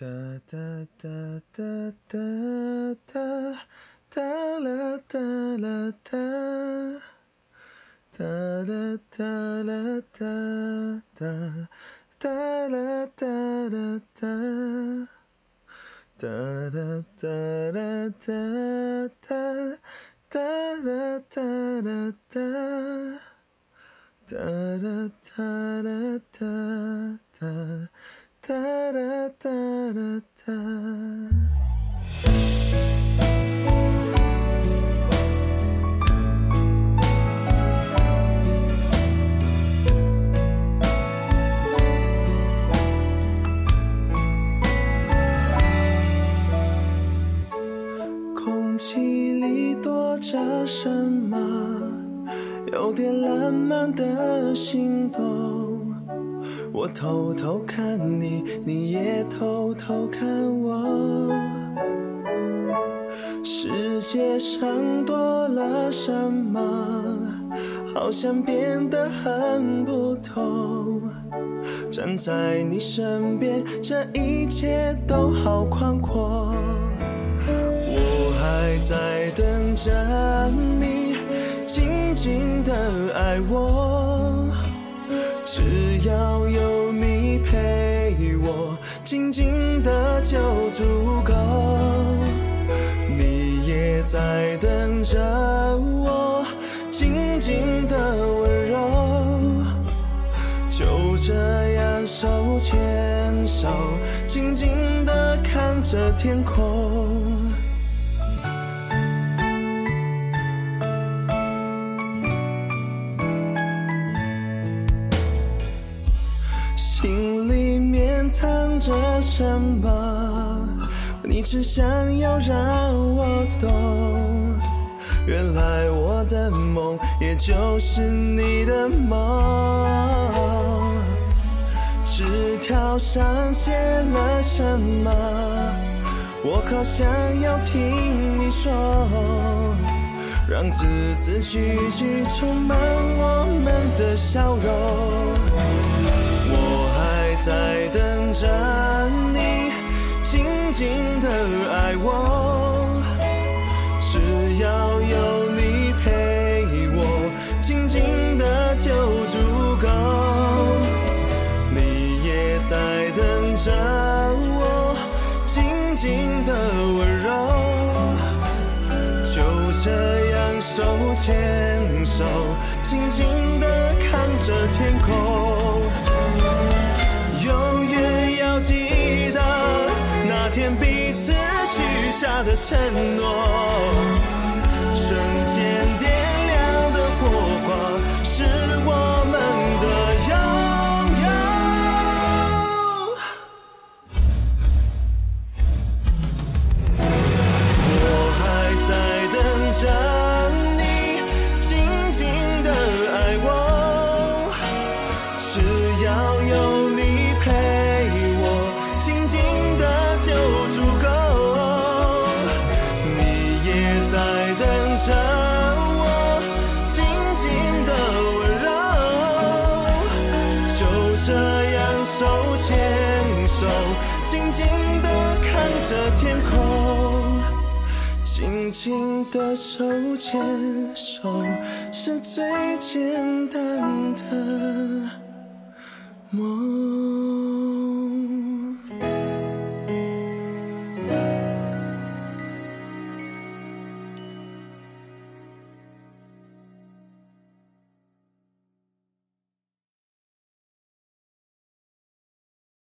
哒哒哒哒哒哒哒啦哒啦哒，哒啦哒啦哒哒，哒啦哒啦哒，哒啦哒啦哒哒，哒啦哒啦哒，哒啦哒啦哒哒。哒空气里躲着什么？有点浪漫的心动。我偷偷看你，你也偷偷看我。世界上多了什么？好像变得很不同。站在你身边，这一切都好宽阔。我还在等着你，静静的爱我。在等着我，静静的温柔。就这样手牵手，静静的看着天空。心里面藏着什么？你只想要让我懂。原来我的梦，也就是你的梦。纸条上写了什么？我好想要听你说，让字字句句充满我们的笑容。我还在等着这样手牵手，静静地看着天空。永远要记得那天彼此许下的承诺，瞬间手牵手静静地看着天空，静静的手牵手，是最简单的梦。